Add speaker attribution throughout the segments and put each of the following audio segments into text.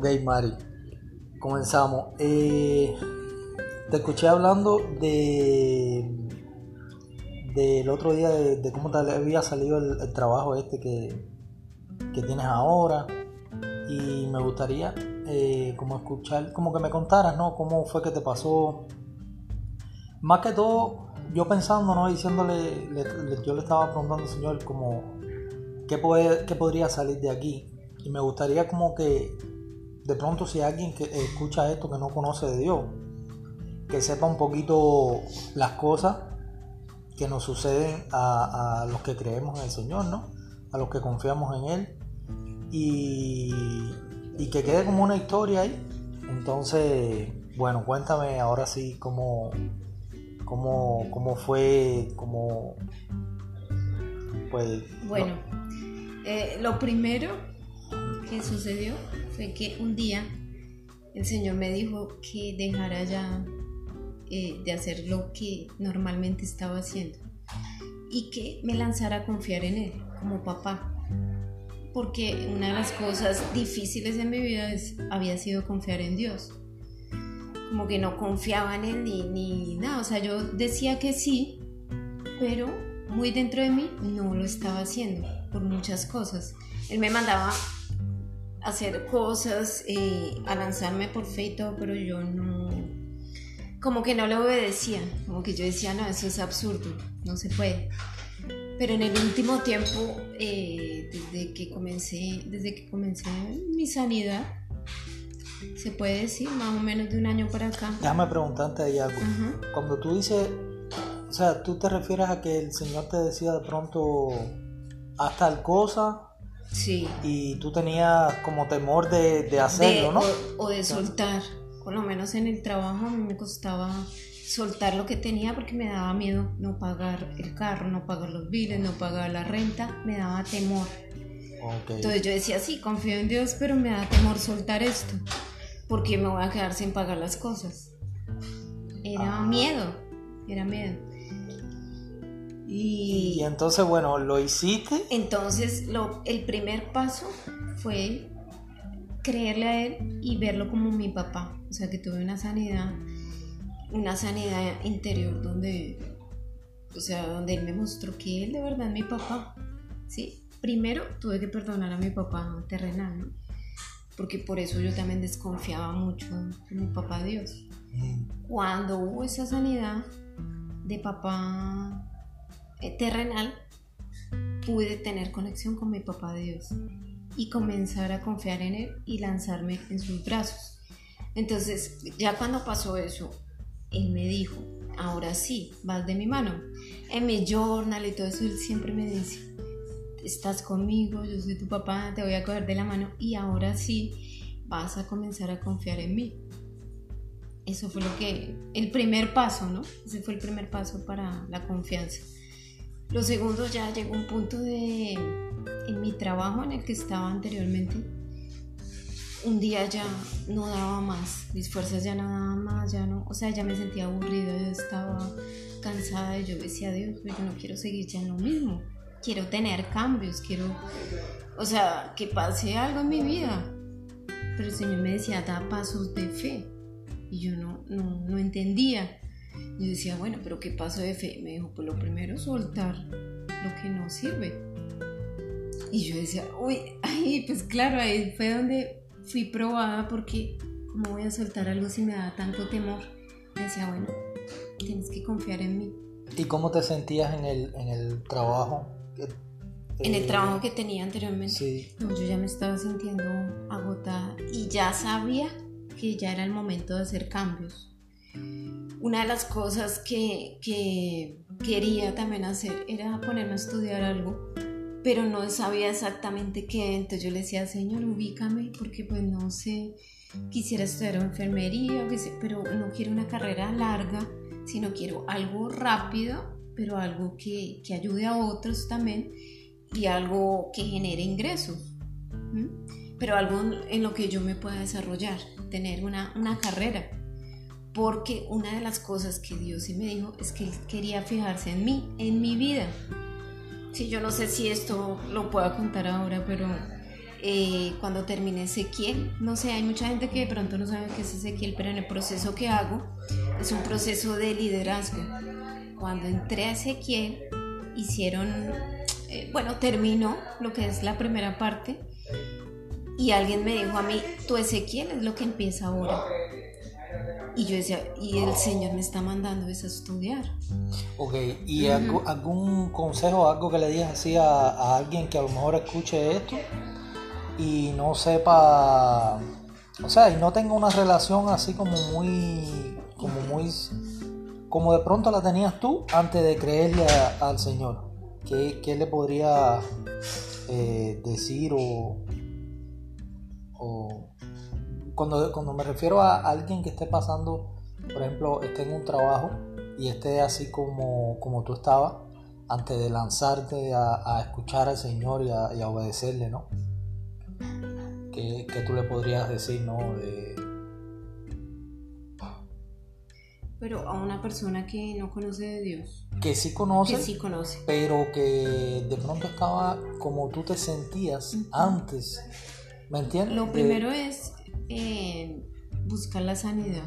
Speaker 1: Ok, Mari, comenzamos. Eh, te escuché hablando de del otro día de, cómo te había salido el, trabajo este que, que, tienes ahora y me gustaría eh, como escuchar, como que me contaras, ¿no? Cómo fue que te pasó. Más que todo, yo pensando, ¿no? Diciéndole, yo le estaba preguntando al Señor como, ¿qué, puede, ¿qué podría salir de aquí? Y me gustaría como que de pronto si alguien que escucha esto que no conoce de Dios, que sepa un poquito las cosas que nos suceden a, los que creemos en el Señor, ¿no? A los que confiamos en Él. Y, que quede como una historia ahí. Entonces, bueno, cuéntame ahora sí cómo, cómo, cómo fue, cómo...
Speaker 2: Pues, bueno, eh, lo primero que sucedió fue que un día el Señor me dijo que dejara ya eh, de hacer lo que normalmente estaba haciendo y que me lanzara a confiar en Él como papá. Porque una de las cosas difíciles en mi vida había sido confiar en Dios. Como que no confiaba en Él ni, ni nada. O sea, yo decía que sí, pero muy dentro de mí no lo estaba haciendo por muchas cosas. Él me mandaba hacer cosas, eh, a lanzarme por fe y todo, pero yo no, como que no le obedecía, como que yo decía, no, eso es absurdo, no se puede. Pero en el último tiempo, eh, desde que comencé, desde que comencé mi sanidad, se puede decir, más o menos de un año para acá.
Speaker 1: Déjame preguntarte ahí algo. Cuando tú dices, o sea, tú te refieres a que el Señor te decía de pronto haz tal cosa
Speaker 2: Sí.
Speaker 1: Y tú tenías como temor de, hacerlo, ¿no?
Speaker 2: O, de soltar. Por lo menos en el trabajo a mí me costaba soltar lo que tenía porque me daba miedo no pagar el carro, no pagar los biles, no pagar la renta, me daba temor. Entonces yo decía, sí, confío en Dios, pero me da temor soltar esto, porque me voy a quedar sin pagar las cosas. Era ah. miedo, era miedo.
Speaker 1: Y, entonces, bueno, ¿lo hiciste?
Speaker 2: Entonces, lo, el primer paso fue creerle a él y verlo como mi papá. O sea, que tuve una sanidad, una sanidad interior donde, o sea, donde él me mostró que él de verdad es mi papá. ¿Sí? Primero tuve que perdonar a mi papá terrenal, ¿no? Porque por eso yo también desconfiaba mucho de mi papá Dios. Mm. Cuando hubo esa sanidad de papá terrenal, pude tener conexión con mi papá Dios y comenzar a confiar en Él y lanzarme en sus brazos. Entonces, ya cuando pasó eso, Él me dijo, ahora sí, vas de mi mano. En mi journal y todo eso, Él siempre me dice, estás conmigo, yo soy tu papá, te voy a coger de la mano y ahora sí vas a comenzar a confiar en mí. Eso fue lo que, el primer paso, ¿no? Ese fue el primer paso para la confianza. Lo segundo ya llegó un punto de, en mi trabajo en el que estaba anteriormente, un día ya no daba más, mis fuerzas ya no daban más, ya no, o sea, ya me sentía aburrida, yo estaba cansada y yo decía, Dios, yo no quiero seguir ya lo mismo, quiero tener cambios, quiero, o sea, que pase algo en mi vida. Pero el Señor me decía, da pasos de fe. Y yo no, no, no entendía. Yo decía, bueno, pero ¿qué paso de fe? Me dijo, pues lo primero soltar lo que no sirve. Y yo decía, uy, ay, pues claro, ahí fue donde fui probada porque ¿cómo voy a soltar algo si me da tanto temor? Me decía, bueno, tienes que confiar en mí.
Speaker 1: ¿Y cómo te sentías en el, en el trabajo?
Speaker 2: en el trabajo que tenía anteriormente. Sí. yo ya me estaba sintiendo agotada y ya sabía que ya era el momento de hacer cambios una de las cosas que, quería también hacer era ponerme a estudiar algo, pero no sabía exactamente qué. Entonces yo le decía, Señor, ubícame, porque pues no sé, quisiera estudiar enfermería, pero no quiero una carrera larga, sino quiero algo rápido, pero algo que, ayude a otros también y algo que genere ingresos. Pero algo en lo que yo me pueda desarrollar, tener una, una carrera porque una de las cosas que Dios sí me dijo es que Él quería fijarse en mí, en mi vida. Sí, yo no sé si esto lo puedo contar ahora, pero eh, cuando terminé Ezequiel, no sé, hay mucha gente que de pronto no sabe qué es Ezequiel, pero en el proceso que hago es un proceso de liderazgo. Cuando entré a Ezequiel, hicieron, eh, bueno, terminó lo que es la primera parte y alguien me dijo a mí, tu Ezequiel es lo que empieza ahora. Y yo decía, y el Señor me está mandando eso a estudiar.
Speaker 1: Ok, ¿y algún consejo, algo que le digas así a, alguien que a lo mejor escuche esto y no sepa, o sea, y no tenga una relación así como muy, como muy, como de pronto la tenías tú antes de creerle al Señor? ¿Qué, le podría eh, decir o cuando, cuando me refiero a alguien que esté pasando, por ejemplo, esté en un trabajo y esté así como, como tú estabas, antes de lanzarte a, escuchar al Señor y a, obedecerle, ¿no? ¿Qué, tú le podrías decir, ¿no?
Speaker 2: Pero a una persona que no conoce de Dios.
Speaker 1: Que sí conoce.
Speaker 2: Que sí conoce.
Speaker 1: Pero que de pronto estaba como tú te sentías antes. ¿Me entiendes?
Speaker 2: Lo primero es eh, buscar la sanidad.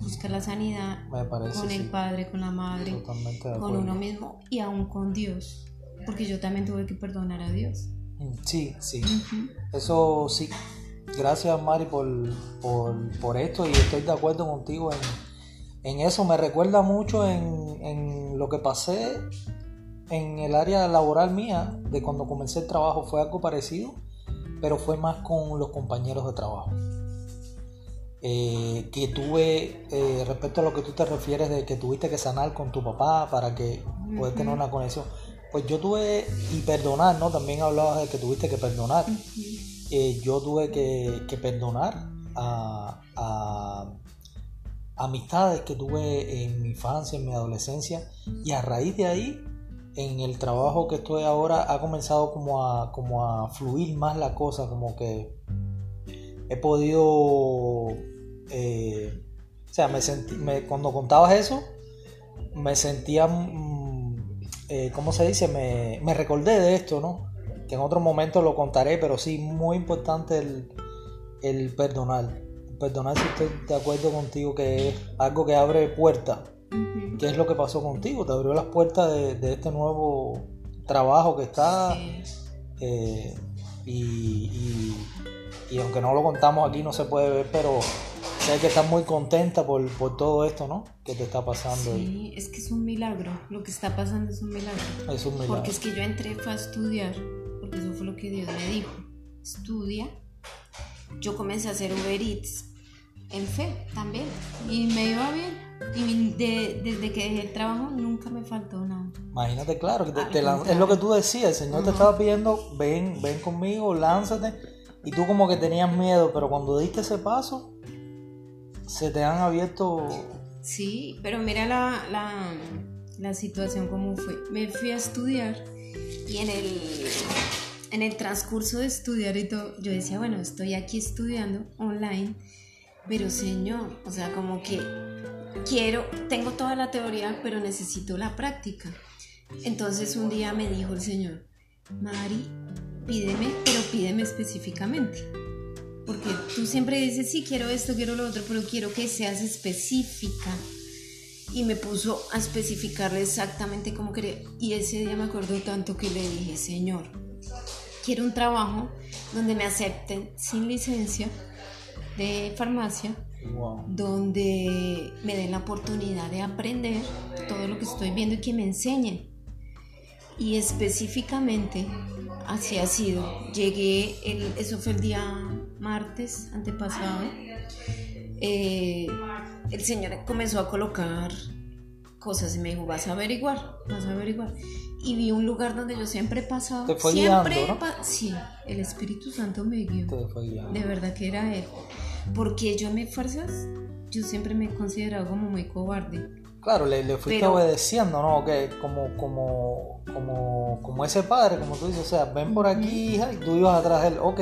Speaker 2: Buscar la sanidad con el padre, con la madre, con uno mismo y aún con Dios. Porque yo también tuve que perdonar a Dios.
Speaker 1: Mm, sí, sí. Eso sí. Gracias Mari por, por, esto y estoy de acuerdo contigo en, en eso. Me recuerda mucho en, en lo que pasé en el área laboral mía, de cuando comencé el trabajo, fue algo parecido pero fue más con los compañeros de trabajo. Eh, que tuve, eh, respecto a lo que tú te refieres de que tuviste que sanar con tu papá para que puedas tener una conexión, pues yo tuve, y perdonar, ¿no? También hablabas de que tuviste que perdonar. Eh, yo tuve que, perdonar a, a, amistades que tuve en mi infancia, en mi adolescencia, y a raíz de ahí en el trabajo que estoy ahora ha comenzado como a, como a fluir más la cosa, como que he podido, eh, o sea, me sentí, cuando contabas eso, me sentía, mm, eh, ¿cómo se dice? Me, me, recordé de esto, ¿no? Que en otro momento lo contaré, pero sí, muy importante el, el perdonar. Perdonar si estoy de acuerdo contigo que es algo que abre puertas ¿Qué es lo que pasó contigo? Te abrió las puertas de, este nuevo trabajo que está. Eh, y, aunque no lo contamos aquí, no se puede ver, pero sé que estás muy contenta por, todo esto, ¿no? Que te está pasando.
Speaker 2: Sí, es que es un milagro. Lo que está pasando es un milagro.
Speaker 1: Es un milagro.
Speaker 2: Porque es que yo entré fue a estudiar, porque eso fue lo que Dios me dijo. Estudia. Yo comencé a hacer Uber Eats en fe también. Y me iba bien y desde que dejé el trabajo nunca me faltó nada.
Speaker 1: Imagínate, claro, es lo que tú decías, el Señor te estaba pidiendo, ven, ven conmigo, lánzate. Y tú como que tenías miedo, pero cuando diste ese paso, se te han abierto...
Speaker 2: Sí, pero mira la, la, la situación como fue. Me fui a estudiar y en el, en el transcurso de estudiar y todo, yo decía, bueno, estoy aquí estudiando online, pero Señor, o sea, como que quiero, tengo toda la teoría, pero necesito la práctica. Entonces un día me dijo el Señor, Mari, pídeme, pero pídeme específicamente. Porque tú siempre dices, sí, quiero esto, quiero lo otro, pero quiero que seas específica. Y me puso a especificarle exactamente cómo quería. Y ese día me acuerdo tanto que le dije, Señor, quiero un trabajo donde me acepten sin licencia de farmacia donde me den la oportunidad de aprender todo lo que estoy viendo y que me enseñen. Y específicamente así ha sido. Llegué, el, eso fue el día martes antepasado. Eh, el Señor comenzó a colocar cosas y me dijo, vas a averiguar, vas a averiguar. Y vi un lugar donde yo siempre he pasado. siempre Sí, el Espíritu Santo me guió. De verdad que era Él. Porque yo me fuerzas, yo siempre me he considerado como muy cobarde.
Speaker 1: Claro, le, le fuiste obedeciendo, ¿no? Que como, como, como, como ese padre, como tú dices, o sea, ven por aquí, hija, y tú ibas atrás de él, ok,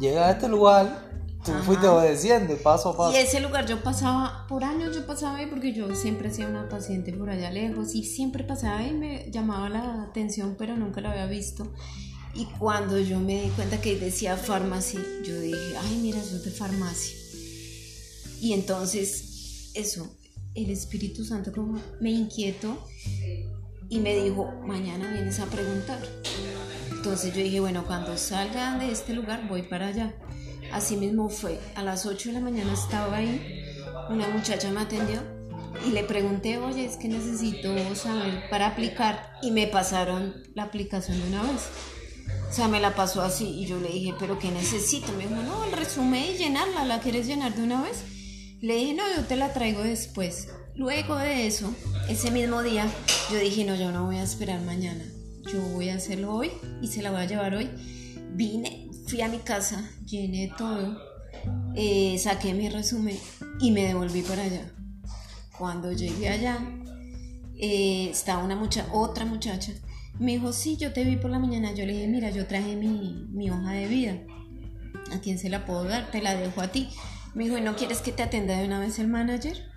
Speaker 1: llega a este lugar, tú fuiste obedeciendo paso a paso.
Speaker 2: Y ese lugar yo pasaba, por años yo pasaba ahí porque yo siempre hacía una paciente por allá lejos y siempre pasaba y me llamaba la atención, pero nunca la había visto. Y cuando yo me di cuenta que decía farmacia, yo dije, ay, mira, eso es de farmacia. Y entonces, eso, el Espíritu Santo como me inquietó y me dijo, mañana vienes a preguntar. Entonces yo dije, bueno, cuando salga de este lugar voy para allá. Así mismo fue, a las 8 de la mañana estaba ahí, una muchacha me atendió y le pregunté, oye, es que necesito saber para aplicar y me pasaron la aplicación de una vez. O sea, me la pasó así y yo le dije, pero ¿qué necesito? Me dijo, no, el resumen y llenarla, ¿la quieres llenar de una vez? Le dije, no, yo te la traigo después. Luego de eso, ese mismo día, yo dije, no, yo no voy a esperar mañana. Yo voy a hacerlo hoy y se la voy a llevar hoy. Vine, fui a mi casa, llené todo, eh, saqué mi resumen y me devolví para allá. Cuando llegué allá, eh, estaba una mucha, otra muchacha. Me dijo, sí, yo te vi por la mañana. Yo le dije, mira, yo traje mi, mi hoja de vida. ¿A quién se la puedo dar? Te la dejo a ti. Me dijo, ¿y no quieres que te atienda de una vez el manager?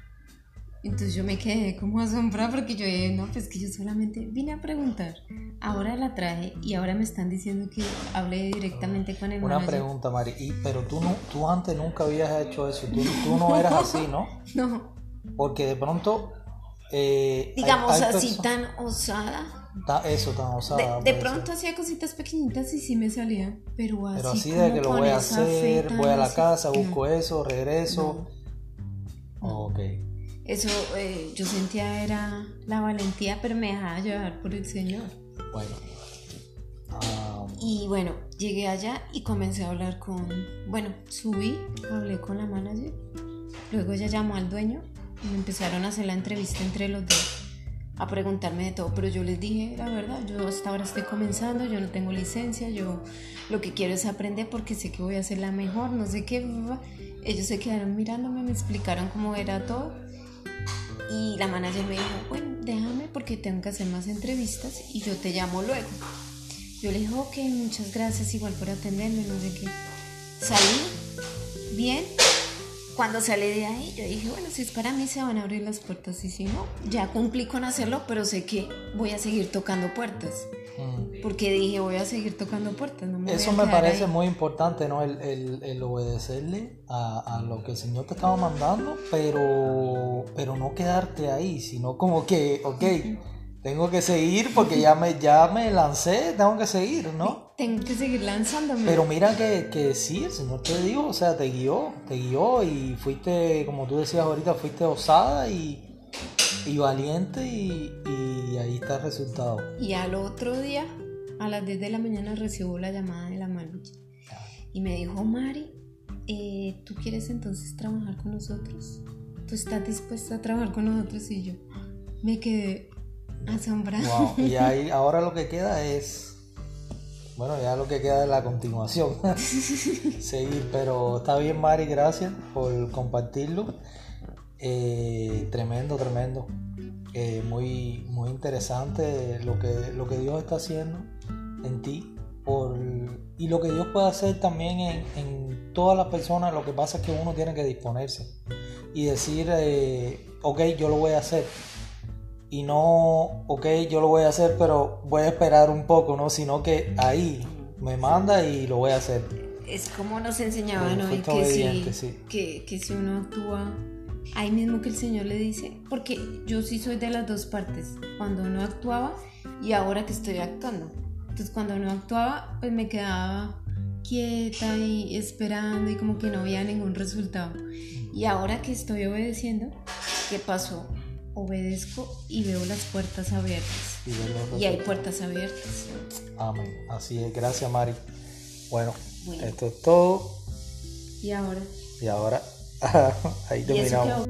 Speaker 2: Entonces yo me quedé como asombrada porque yo dije, no, pues que yo solamente vine a preguntar. Ahora la traje y ahora me están diciendo que hable directamente con el
Speaker 1: Una pregunta, Mari, y, pero tú, no, tú antes nunca habías hecho eso, tú, tú no eras así, ¿no?
Speaker 2: No.
Speaker 1: Porque de pronto... Eh,
Speaker 2: Digamos así tan osada.
Speaker 1: eso, tan osada.
Speaker 2: De, pronto hacía cositas pequeñitas y sí me salía, pero así.
Speaker 1: Pero así de que lo voy a hacer, voy a la casa, busco eso, regreso. Ok.
Speaker 2: Eso eh, yo sentía era la valentía, pero me dejaba llevar por el Señor.
Speaker 1: Bueno.
Speaker 2: Y bueno, llegué allá y comencé a hablar con, bueno, subí, hablé con la manager, luego ella llamó al dueño y me empezaron a hacer la entrevista entre los dos, a preguntarme de todo, pero yo les dije la verdad, yo hasta ahora estoy comenzando, yo no tengo licencia, yo lo que quiero es aprender porque sé que voy a ser la mejor, no sé qué, ellos se quedaron mirándome, me explicaron cómo era todo y la manager me dijo, bueno, déjame porque tengo que hacer más entrevistas y yo te llamo luego. Yo le dije, ok, muchas gracias igual por atenderme, no sé qué. Salí bien. Cuando salí de ahí, yo dije, bueno, si es para mí se van a abrir las puertas y si no, ya cumplí con hacerlo, pero sé que voy a seguir tocando puertas. Mm. Porque dije, voy a seguir tocando puertas.
Speaker 1: Eso me parece muy importante, ¿no? El, el, obedecerle a, a, lo que el Señor te estaba mandando, pero, pero no quedarte ahí, sino como que, ok, tengo que seguir porque ya me, ya me lancé, tengo que seguir, ¿no?
Speaker 2: Tengo que seguir lanzándome.
Speaker 1: Pero mira que, que sí, el Señor te dio, o sea, te guió, te guió y fuiste, como tú decías ahorita, fuiste osada y y valiente y, ahí está el resultado.
Speaker 2: Y al otro día, a las 10 de la mañana, recibo la llamada de la malucha y me dijo, Mari, eh, ¿tú quieres entonces trabajar con nosotros? ¿Tú estás dispuesta a trabajar con nosotros? Y yo me quedé asombrada.
Speaker 1: Y ahí, ahora lo que queda es bueno, ya lo que queda es la continuación. Seguir, pero está bien, Mari, gracias por compartirlo. Eh, tremendo, tremendo. Eh, muy, muy interesante lo que, lo que Dios está haciendo en ti por, y lo que Dios puede hacer también en, en, todas las personas. Lo que pasa es que uno tiene que disponerse y decir, eh, ok, yo lo voy a hacer. Y no, ok, yo lo voy a hacer, pero voy a esperar un poco, ¿no? Sino que ahí me manda y lo voy a hacer.
Speaker 2: Es como nos enseñaban hoy que si, que, que si uno actúa ahí mismo que el Señor le dice, porque yo sí soy de las dos partes, cuando no actuaba y ahora que estoy actuando. Entonces cuando no actuaba, pues me quedaba quieta y esperando y como que no había ningún resultado. Y ahora que estoy obedeciendo, ¿qué pasó? Obedezco y veo las puertas abiertas. Y, hay puertas abiertas.
Speaker 1: Amén. Así es. Gracias, Mari. Bueno, bueno, esto es todo.
Speaker 2: Y ahora.
Speaker 1: Y ahora Ahí terminamos.